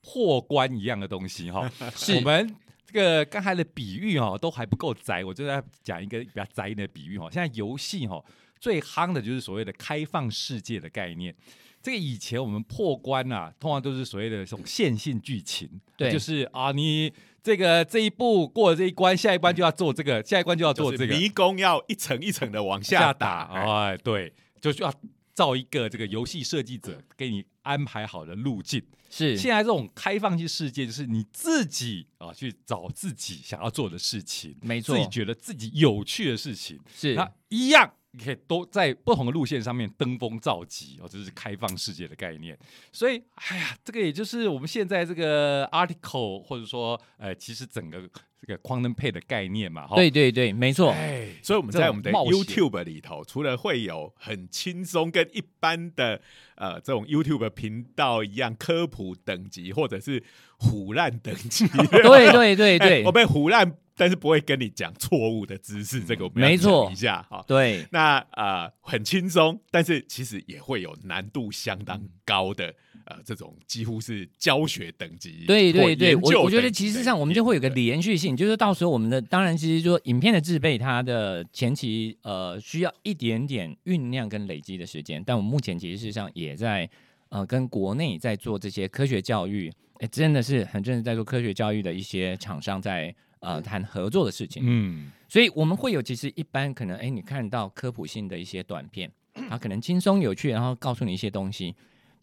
破关一样的东西哈。<laughs> 是我们这个刚才的比喻哦，都还不够宅，我就在讲一个比较宅一点的比喻哦。现在游戏哈最夯的就是所谓的开放世界的概念。这个以前我们破关啊，通常都是所谓的这种线性剧情，对就是啊，你这个这一步过了这一关，下一关就要做这个，下一关就要做这个，就是迷宫要一层一层的往下打，哎哎，对，就需要造一个这个游戏设计者给你安排好的路径。是。现在这种开放性世界，就是你自己啊去找自己想要做的事情，没错。自己觉得自己有趣的事情，是。那一样。你可以都在不同的路线上面登峰造极哦，这是开放世界的概念。所以，哎呀，这个也就是我们现在这个 article 或者说，呃，其实整个这个 quantum pay 的概念嘛，哈。对对对，没错，哎，所以我们在我们的 YouTube 里头，除了会有很轻松跟一般的呃这种 YouTube 频道一样科普等级，或者是虎烂等级，<laughs> 对对对 <laughs> 哎对我，被虎烂，但是不会跟你讲错误的知识，这个我们要没错。讲一下哈。对。那呃很轻松，但是其实也会有难度相当高的呃这种几乎是教学等级或对对。对，我我觉得其实上我们就会有个连续性，就是到时候我们的当然其实说影片的制备，它的前期呃需要一点点酝酿跟累积的时间，但我们目前其实事实上也在呃跟国内在做这些科学教育，哎真的是很正在做科学教育的一些厂商在呃谈合作的事情，嗯，所以我们会有其实一般可能，哎，你看到科普性的一些短片，它可能轻松有趣，然后告诉你一些东西，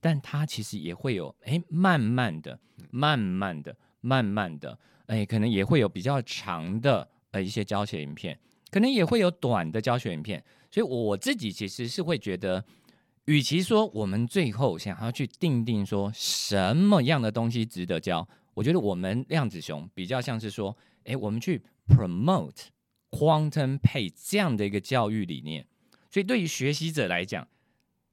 但它其实也会有，哎，慢慢的、慢慢的、慢慢的，哎，可能也会有比较长的呃一些教学影片，可能也会有短的教学影片，所以我自己其实是会觉得。与其说我们最后想要去定定说什么样的东西值得教，我觉得我们量子熊比较像是说，哎，我们去 promote quantum pay 这样的一个教育理念。所以对于学习者来讲，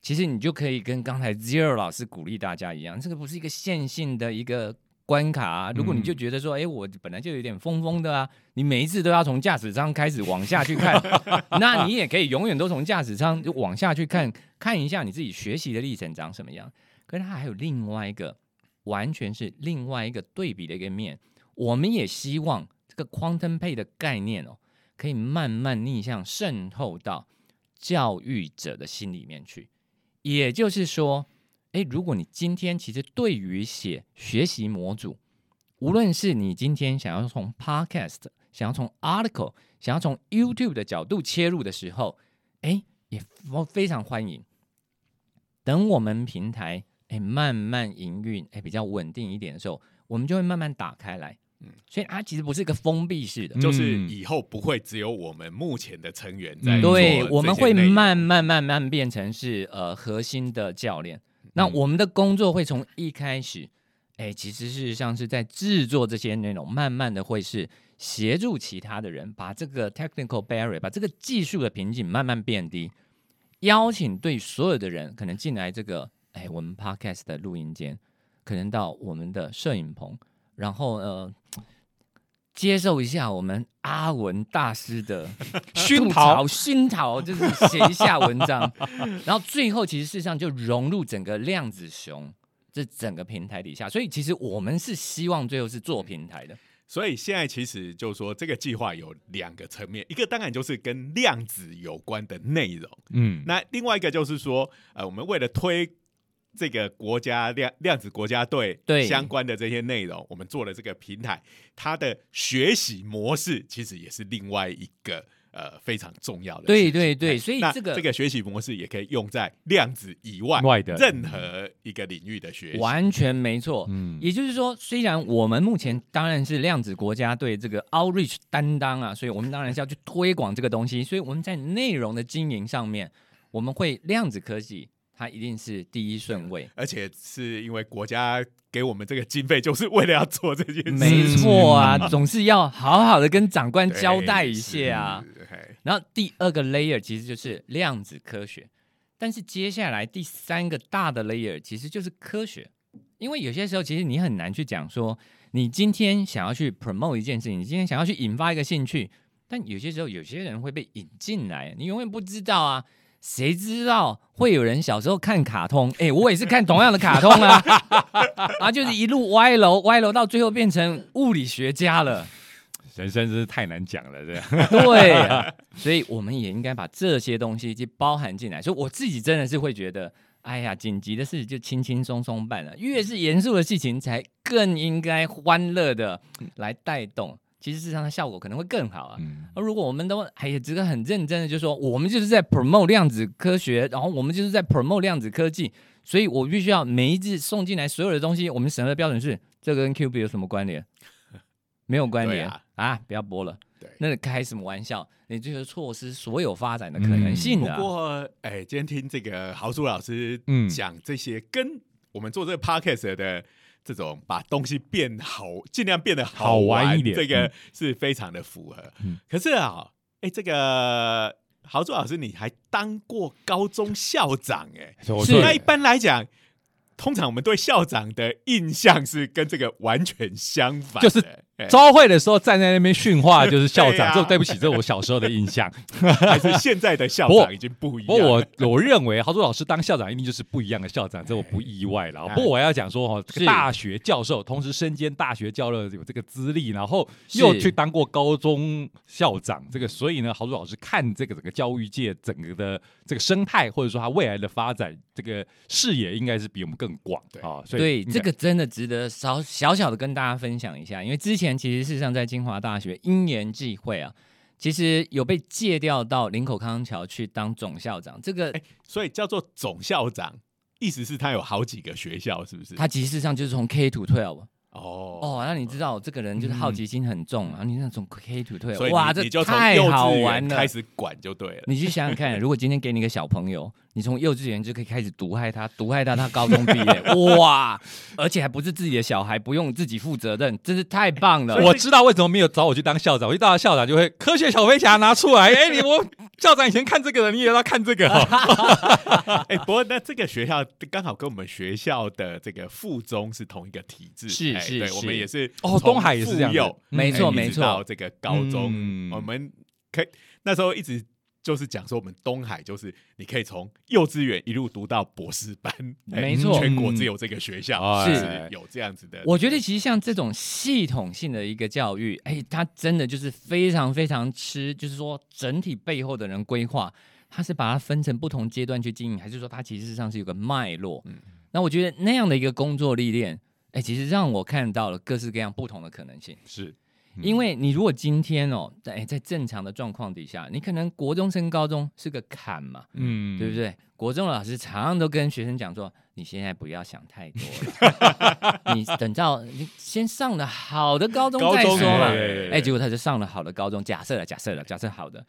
其实你就可以跟刚才 Zero 老师鼓励大家一样，这个不是一个线性的一个关卡、啊。如果你就觉得说，哎、我本来就有点疯疯的啊，你每一次都要从驾驶舱开始往下去看，<laughs> 那你也可以永远都从驾驶舱就往下去看，看一下你自己学习的历程长什么样。可是它还有另外一个，完全是另外一个对比的一个面。我们也希望这个 quantum pay 的概念哦，可以慢慢逆向渗透到教育者的心里面去。也就是说，诶，如果你今天其实对于写学习模组，无论是你今天想要从 podcast、想要从 article、想要从 YouTube 的角度切入的时候，诶，也非非常欢迎。等我们平台诶慢慢营运诶比较稳定一点的时候，我们就会慢慢打开来。嗯，所以它其实不是一个封闭式的，就是嗯。以后不会只有我们目前的成员在嗯。对，我们会慢慢慢慢变成是呃核心的教练。那嗯我们的工作会从一开始，哎，其实事实上是在制作这些内容，慢慢的会是协助其他的人把这个 technical barrier，把这个技术的瓶颈慢慢变低，邀请对所有的人可能进来这个哎我们 podcast 的录音间，可能到我们的摄影棚，然后呃。接受一下我们阿文大师的吐 <laughs> 熏陶。槽熏陶，就是写一下文章，<laughs> 然后最后其实事实上就融入整个量子熊这整个平台底下，所以其实我们是希望最后是做平台的，所以现在其实就是说，这个计划有两个层面，一个当然就是跟量子有关的内容，嗯，那另外一个就是说，呃，我们为了推这个国家量量子国家队对相关的这些内容，我们做了这个平台，它的学习模式其实也是另外一个呃非常重要的。对对对，所以这个这个学习模式也可以用在量子以外外的任何一个领域的学习。完全没错。嗯也就是说，虽然我们目前当然是量子国家队这个 outreach 担当啊，所以我们当然是要去推广这个东西，所以我们在内容的经营上面，我们会量子科技，它一定是第一顺位。而且是因为国家给我们这个经费，就是为了要做这件事。没错啊，总是要好好的跟长官交代一下啊。然后第二个 layer 其实就是量子科学，但是接下来第三个大的 layer 其实就是科学，因为有些时候其实你很难去讲说，你今天想要去 promote 一件事情，你今天想要去引发一个兴趣，但有些时候有些人会被引进来，你永远不知道啊。谁知道会有人小时候看卡通？哎、我也是看同样的卡通啊，然 <laughs> 后就是一路歪楼，歪楼到最后变成物理学家了。人生真是太难讲了，这样。对啊，所以我们也应该把这些东西去包含进来。所以我自己真的是会觉得，哎呀，紧急的事就轻轻松松办了，越是严肃的事情，才更应该欢乐的来带动。其实事实上，它效果可能会更好啊。嗯，而如果我们都哎呀，这个很认真的就说，我们就是在 promote 量子科学，然后我们就是在 promote 量子科技，所以我必须要每一次送进来所有的东西，我们审核标准是这个跟 Q B 有什么关联？没有关联对啊不要播了。对那你开什么玩笑？你这个错失所有发展的可能性啊、过，哎，今天听这个豪叔老师嗯讲这些，跟我们做这个 podcast 的这种把东西变好，尽量变得好玩玩一点这个嗯是非常的符合。嗯可是啊，哎，这个豪猪老师，你还当过高中校长，哎，是所以那一般来讲。通常我们对校长的印象是跟这个完全相反的，就是哎招会的时候站在那边训话，就是校长。这对不起，这是我小时候的印象。<laughs> 还是现在的校长已经不一不样。过我我认为豪猪老师当校长一定就是不一样的校长，这我不意外了。哎不过我要讲说哈，这个大学教授，同时身兼大学教授有这个资历，然后又去当过高中校长，这个所以呢，豪猪老师看这个整个教育界整个的这个生态，或者说他未来的发展，这个视野应该是比我们更广的啊。所以对，这个真的值得小小小的跟大家分享一下，因为之前其实事实上在清华大学因缘际会啊，其实有被借调到林口康桥去当总校长，这个哎所以叫做总校长，意思是他有好几个学校，是不是？他其实上就是从 K to twelve 哦哦，那你知道这个人就是好奇心很重，然后你那种 K to 所以哇，这你你就从太幼好玩了开。始管就对了。你去想想看，如果今天给你一个小朋友，你从幼稚园就可以开始毒害他，毒害到他高中毕业，<laughs> 哇！而且还不是自己的小孩，不用自己负责任，真是太棒了。我知道为什么没有找我去当校长，我一到校长就会科学小飞侠拿出来，哎，你我校长以前看这个的，你也要看这个哦。<laughs> 哎、不过那这个学校刚好跟我们学校的这个附中是同一个体制，是是是我们也是哦从东海也是这样子没错没错到这个高中，嗯我们可以那时候一直。就是讲说，我们东海就是你可以从幼稚园一路读到博士班，哎没错全国只有这个学校是是有这样子的。我觉得其实像这种系统性的一个教育，哎，它真的就是非常非常吃，就是说整体背后的人规划，它是把它分成不同阶段去经营，还是说它其实上是有个脉络？嗯那我觉得那样的一个工作历练，哎，其实让我看到了各式各样不同的可能性。是，嗯因为你如果今天哦，在哎在正常的状况底下，你可能国中升高中是个坎嘛，嗯对不？对？国中的老师常常都跟学生讲说，你现在不要想太多了，<laughs> 你等到你先上了好的高中再说嘛。哎，结果他就上了好的高中，假设了，假设了，假设好的，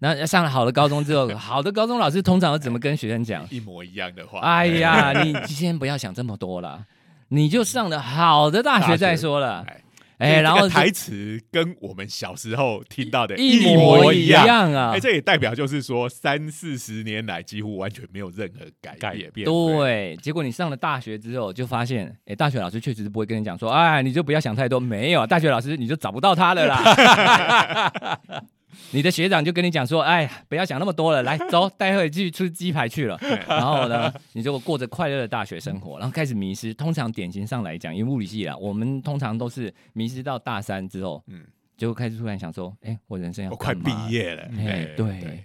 那上了好的高中之后，好的高中老师通常都怎么跟学生讲？一模一样的话，哎呀，<laughs> 你先不要想这么多了，你就上了好的大学再说了哎。哎，然后台词跟我们小时候听到的一模模一样。啊哎，！这也代表就是说，三四十年来几乎完全没有任何改变。改变对，结果你上了大学之后，就发现，哎，大学老师确实是不会跟你讲说，哎，你就不要想太多，没有，大学老师你就找不到他了啦。<laughs> 你的学长就跟你讲说，哎，不要想那么多了，来走，<laughs> 待会去吃鸡排去了。然后呢，你就过着快乐的大学生活，然后开始迷失。通常典型上来讲，因为物理系啦，我们通常都是迷失到大三之后，嗯，就开始突然想说，哎，我人生要我快毕业了，哎对，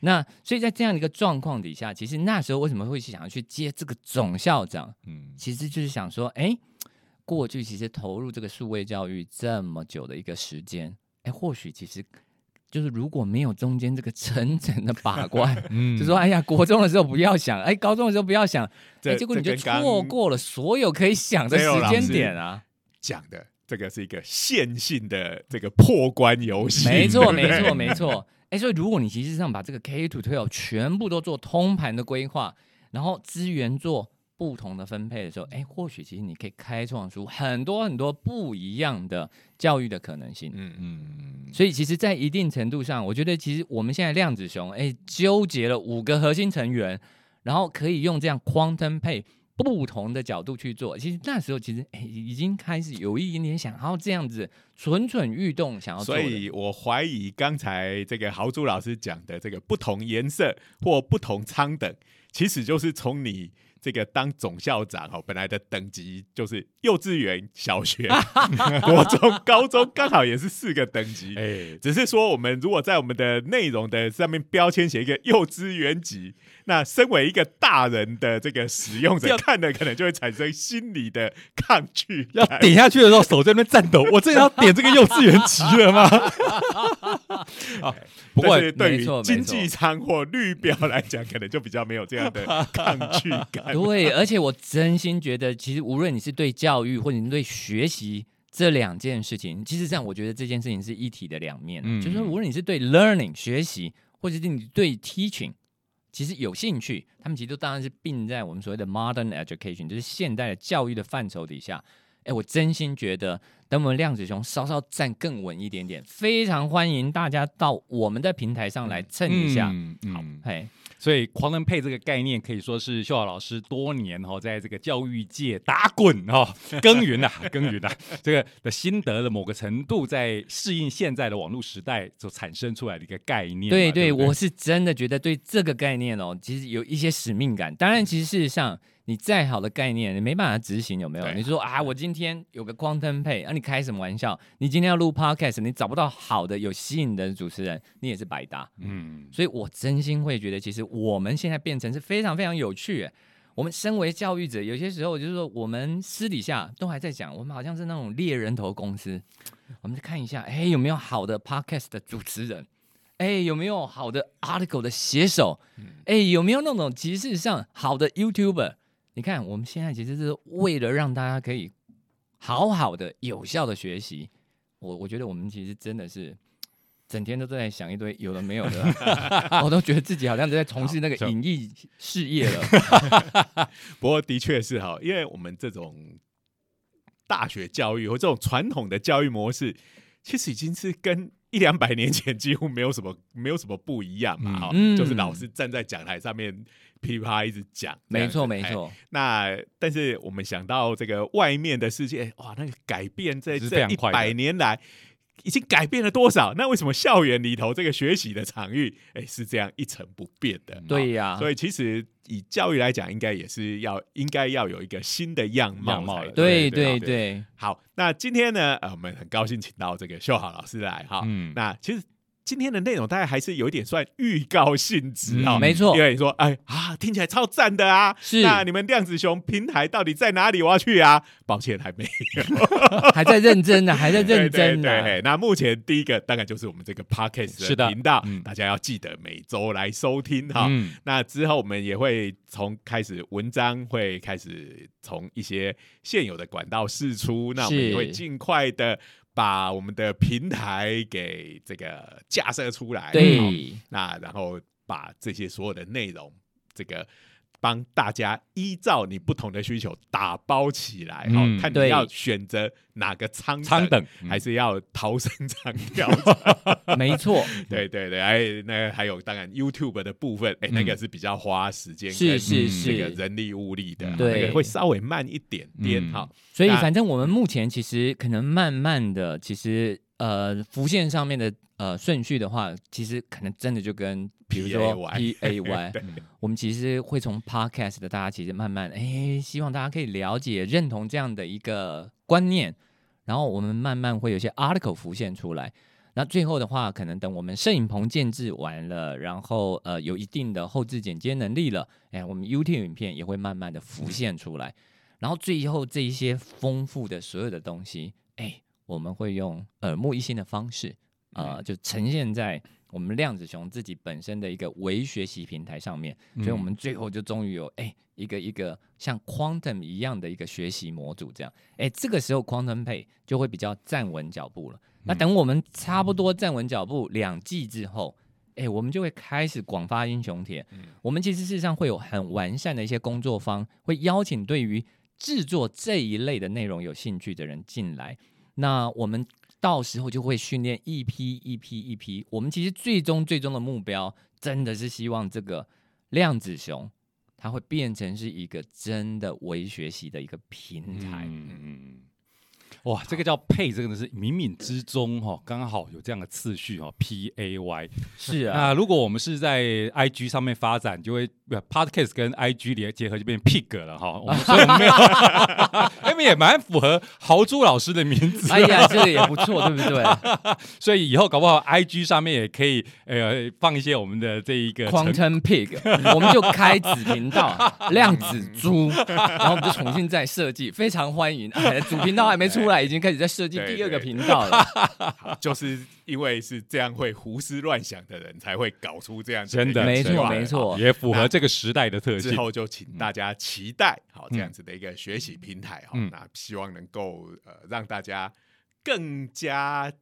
那所以在这样的一个状况底下，其实那时候为什么会想要去接这个总校长？嗯，其实就是想说，哎，过去其实投入这个数位教育这么久的一个时间，哎，或许其实就是如果没有中间这个层层的把关，<laughs> 嗯就说哎呀，国中的时候不要想，哎，高中的时候不要想，哎，结果你就错过了所有可以想的时间点啊！讲的这个是一个线性的这个破关游戏，没错，对对没错，没错。哎，所以如果你其实上把这个 K to twelve 全部都做通盘的规划，然后资源做不同的分配的时候，哎，或许其实你可以开创出很多很多不一样的教育的可能性。嗯嗯，嗯，所以其实，在一定程度上，我觉得其实我们现在量子熊哎纠结了五个核心成员，然后可以用这样 quantum pay 不同的角度去做。其实那时候其实哎已经开始有一点点想要这样子蠢蠢欲动，想要做。所以我怀疑刚才这个豪猪老师讲的这个不同颜色或不同舱等，其实就是从你这个当总校长哦，本来的等级就是幼稚园、小学、<laughs> 国中、高中，刚好也是四个等级。哎，只是说，我们如果在我们的内容的上面标签写一个幼稚园级，那身为一个大人的这个使用者要看的，可能就会产生心理的抗拒要感。点下去的时候手在那边颤抖，我真的要点这个幼稚园级了吗？<laughs> 啊，<laughs> 不过对于经济舱或绿标来讲，可能就比较没有这样的抗拒感。<laughs> 对，而且我真心觉得，其实无论你是对教育或者你对学习这两件事情，其实这样，我觉得这件事情是一体的两面。嗯就是说，无论你是对 learning 学习，或者是你对 teaching，其实有兴趣，他们其实都当然是并在我们所谓的 modern education，就是现代的教育的范畴底下。哎，我真心觉得，等我们量子熊稍稍站更稳一点点，非常欢迎大家到我们的平台上来蹭一下。嗯嗯嘿，所以狂人配这个概念可以说是秀华老师多年哈、哦、在这个教育界打滚哈、哦、耕耘呐、<laughs> 耕耘呐、这个的心得的某个程度，在适应现在的网络时代所产生出来的一个概念嘛。对对，对对，我是真的觉得对这个概念哦，其实有一些使命感。当然，其实事实上，你再好的概念，你没办法执行，有没有？你说啊，我今天有个 quantum pay，啊，你开什么玩笑？你今天要录 podcast，你找不到好的有吸引的主持人，你也是白搭。嗯所以我真心会觉得，其实我们现在变成是非常非常有趣。我们身为教育者，有些时候就是说，我们私底下都还在讲，我们好像是那种猎人头公司。我们再看一下，哎，有没有好的 podcast 的主持人？哎，有没有好的 article 的写手？哎，有没有那种集市上好的 YouTuber？你看，我们现在其实是为了让大家可以好好的、有效的学习。我我觉得我们其实真的是整天都在想一堆有的没有的，<laughs> 我都觉得自己好像在从事那个好演艺事业了。<laughs> 不过的确是哈，因为我们这种大学教育或这种传统的教育模式，其实已经是跟一两百年前几乎没有什么没有什么不一样嘛，哈、嗯就是老师站在讲台上面噼里啪啦一直讲，没错，哎没错，那但是我们想到这个外面的世界，哇，那个改变在这一百年来已经改变了多少？那为什么校园里头这个学习的场域，哎，是这样一成不变的？对呀、所以其实以教育来讲，应该也是要应该要有一个新的样貌样貌才对对对对，好，那今天呢，呃，我们很高兴请到这个秀好老师来哈。嗯。那其实今天的内容大概还是有一点算预告性质嗯哈、没错。因为你说，哎啊，听起来超赞的啊！是。那你们量子熊平台到底在哪里？我要去啊！抱歉，还没有。<laughs> 还在认真呢，还在认真对那目前第一个大概就是我们这个 podcast 是的。频道，嗯。大家要记得每周来收听哈。嗯。那之后我们也会从开始文章会开始从一些现有的管道释出，那我们是也会尽快的把我们的平台给这个架设出来。好对，那然后把这些所有的内容，这个帮大家依照你不同的需求打包起来，哈、看你要选择哪个舱舱等嗯还是要逃生舱跳。<laughs> 没错，<laughs> 对对对，哎，那还有当然 YouTube 的部分，哎，嗯那个是比较花时间是跟是是。这个人力物力的，对个会稍微慢一点点嗯哈。所以反正我们目前其实可能慢慢的，其实呃浮现上面的呃顺序的话，其实可能真的就跟比如说 P A Y，<laughs> 对我们其实会从 Podcast 的大家其实慢慢哎，希望大家可以了解认同这样的一个观念，然后我们慢慢会有一些 article 浮现出来。那最后的话，可能等我们摄影棚建制完了，然后呃有一定的后置剪接能力了，哎，我们 YouTube 影片也会慢慢的浮现出来。然后最后这一些丰富的所有的东西，哎，我们会用耳目一新的方式，呃，就呈现在我们量子熊自己本身的一个微学习平台上面。所以我们最后就终于有哎一个一个像 Quantum 一样的一个学习模组，这样，哎，这个时候 Quantum Pay 就会比较站稳脚步了。那等我们差不多站稳脚步两季之后。哎，我们就会开始广发英雄帖。我们其实事实上会有很完善的一些工作方，会邀请对于制作这一类的内容有兴趣的人进来。那我们到时候就会训练一批一批一批。我们其实最终最终的目标，真的是希望这个量子熊，它会变成是一个真的微学习的一个平台。嗯嗯嗯。哇，这个叫配，这个呢是冥冥之中哈、刚好有这样的次序哈、p A Y。是啊，那如果我们是在 I G 上面发展，就会呃 Podcast 跟 I G 连结合就变 Pig 了哈。我们 <laughs> 所以我们没有，<laughs> 那边也蛮符合豪猪老师的名字。哎呀，这个也不错，对不对？<laughs> 所以以后搞不好 I G 上面也可以呃放一些我们的这一个成 Quantum Pig，我们就开子频道，量子猪，然后我们就重新再设计，非常欢迎。哎，主频道还没出来，已经开始在设计第二个频道了。<laughs> 好就是因为是这样会胡思乱想的人，才会搞出这样真的没错没错也符合这个时代的特性。之后就请大家期待好这样子的一个学习平台哈，嗯那希望能够呃让大家更加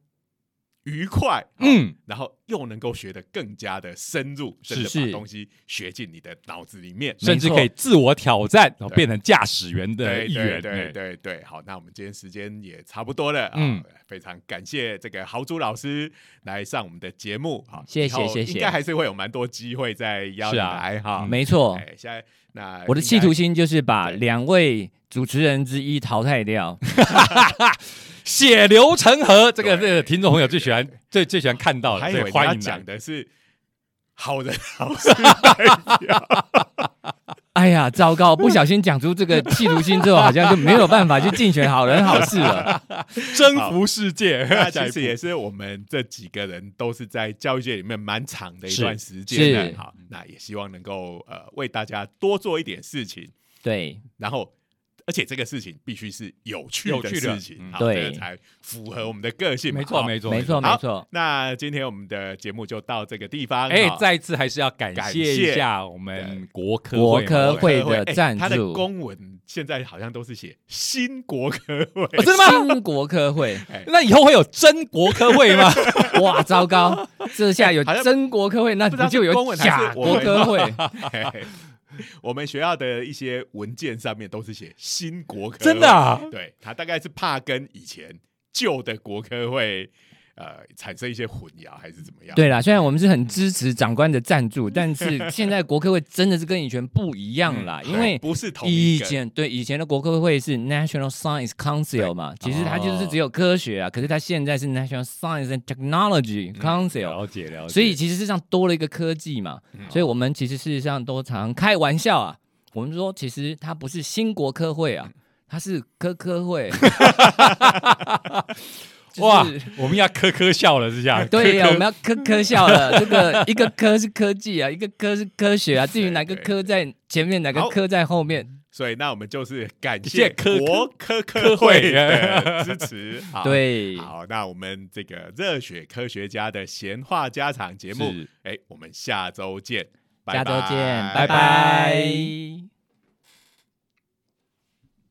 愉快，嗯，嗯，然后又能够学得更加的深入，是真的是把东西学进你的脑子里面。甚至可以自我挑战，然后变成驾驶员的一员。对哎。对对，好，那我们今天时间也差不多了，嗯嗯，非常感谢这个豪猪老师来上我们的节目，好，谢谢谢谢。应该还是会有蛮多机会再邀你是啊来哈，没错，哎，现在那我的企图心就是把两位主持人之一淘汰掉。<laughs> 血流成河，这个对这个听众朋友最喜欢最最喜欢看到的，我还以为欢迎。讲的是好人好事代表，<laughs> 哎呀，糟糕！不小心讲出这个企图心之后，好像就没有办法去竞选好人好事了。<laughs> 征服世界，其实也是我们这几个人都是在教育界里面蛮长的一段时间是的，好，那也希望能够呃为大家多做一点事情，对，然后。而且这个事情必须是有趣的有趣的事情，对这个才符合我们的个性没错没错没错，没错。那今天我们的节目就到这个地方。哎，好再次还是要感感谢一下我们国科国科会会的赞助。他的公文现在好像都是写新国科会，哦真的吗？新国科会，那以后会有真国科会吗？<laughs> 哇，糟糕！这下有真国科会，那不知道不就有假国科会？我们学校的一些文件上面都是写新国科，真的啊？对他大概是怕跟以前旧的国科会呃产生一些混淆，还是怎么样？对啦，虽然我们是很支持长官的赞助，但是 <laughs> 现在国科会真的是跟以前不一样啦，因为。不是同一以。前对以前的国科会是 National Science Council 嘛，其实它就是只有科学啊，可是它现在是 National Science and Technology Council，、了解了解。所以其实事实上多了一个科技嘛，所以我们其实事实上都常开玩笑啊，我们说其实它不是新国科会啊，它是科科会。<laughs> 就是哇，我们要科科笑了，是这样。<laughs> 对呀、我们要科科笑了。<laughs> 这个一个科是科技啊，一个科是科学啊。至于哪个科在前面，哪个科在后面，所以那我们就是感谢谢科国科科科会会的 <laughs> 支持。好。对，好，那我们这个热血科学家的闲话家常节目是，哎，我们下周见，下周见，拜。拜拜